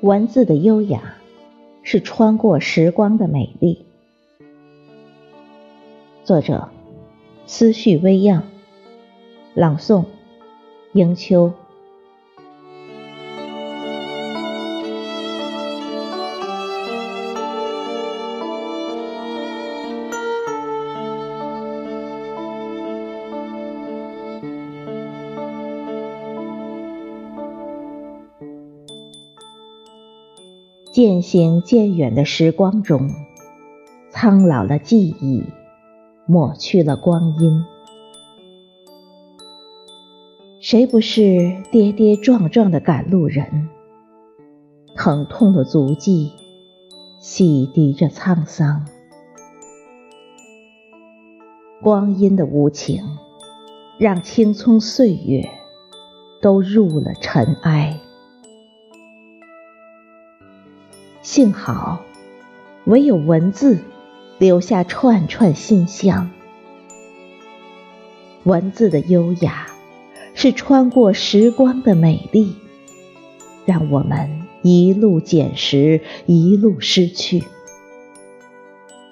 文字的优雅，是穿过时光的美丽。作者：思绪微漾，朗诵：迎秋。渐行渐远的时光中，苍老了记忆，抹去了光阴。谁不是跌跌撞撞的赶路人？疼痛的足迹，洗涤着沧桑。光阴的无情，让青葱岁月都入了尘埃。幸好，唯有文字留下串串馨香。文字的优雅，是穿过时光的美丽，让我们一路捡拾，一路失去，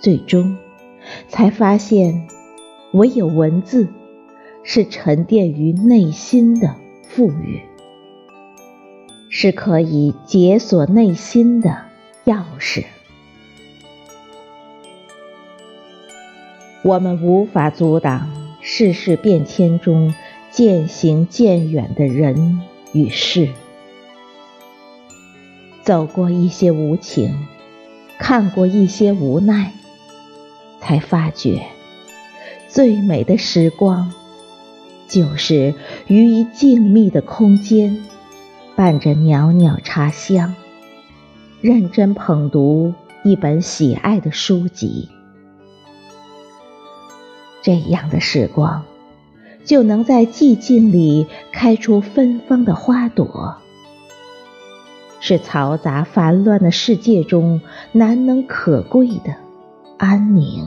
最终才发现，唯有文字是沉淀于内心的富裕，是可以解锁内心的。钥匙，我们无法阻挡世事变迁中渐行渐远的人与事。走过一些无情，看过一些无奈，才发觉最美的时光，就是于一静谧的空间，伴着袅袅茶香。认真捧读一本喜爱的书籍，这样的时光，就能在寂静里开出芬芳的花朵，是嘈杂繁乱的世界中难能可贵的安宁。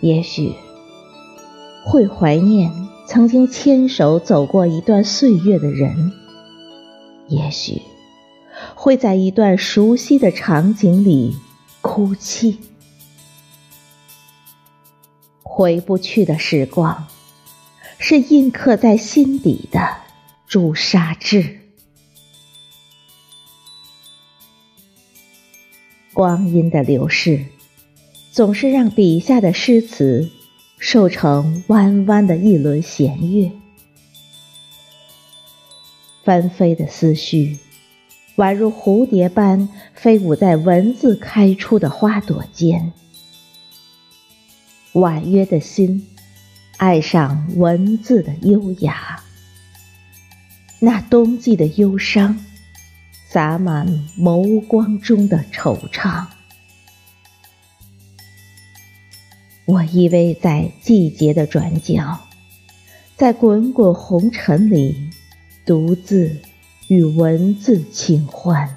也许会怀念。曾经牵手走过一段岁月的人，也许会在一段熟悉的场景里哭泣。回不去的时光，是印刻在心底的朱砂痣。光阴的流逝，总是让笔下的诗词。瘦成弯弯的一轮弦月，纷飞的思绪，宛如蝴蝶般飞舞在文字开出的花朵间。婉约的心，爱上文字的优雅。那冬季的忧伤，洒满眸光中的惆怅。我依偎在季节的转角，在滚滚红尘里，独自与文字清欢。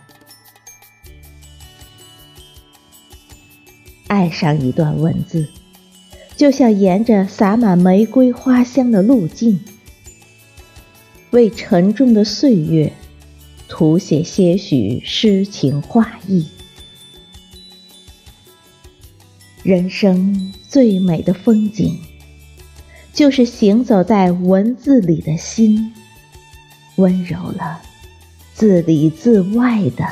爱上一段文字，就像沿着洒满玫瑰花香的路径，为沉重的岁月涂写些许诗情画意。人生最美的风景，就是行走在文字里的心，温柔了自里自外的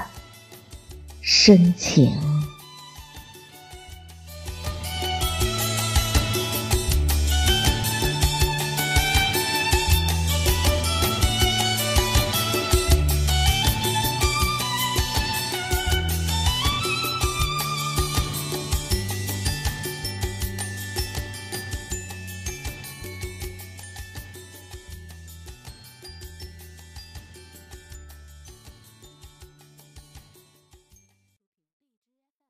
深情。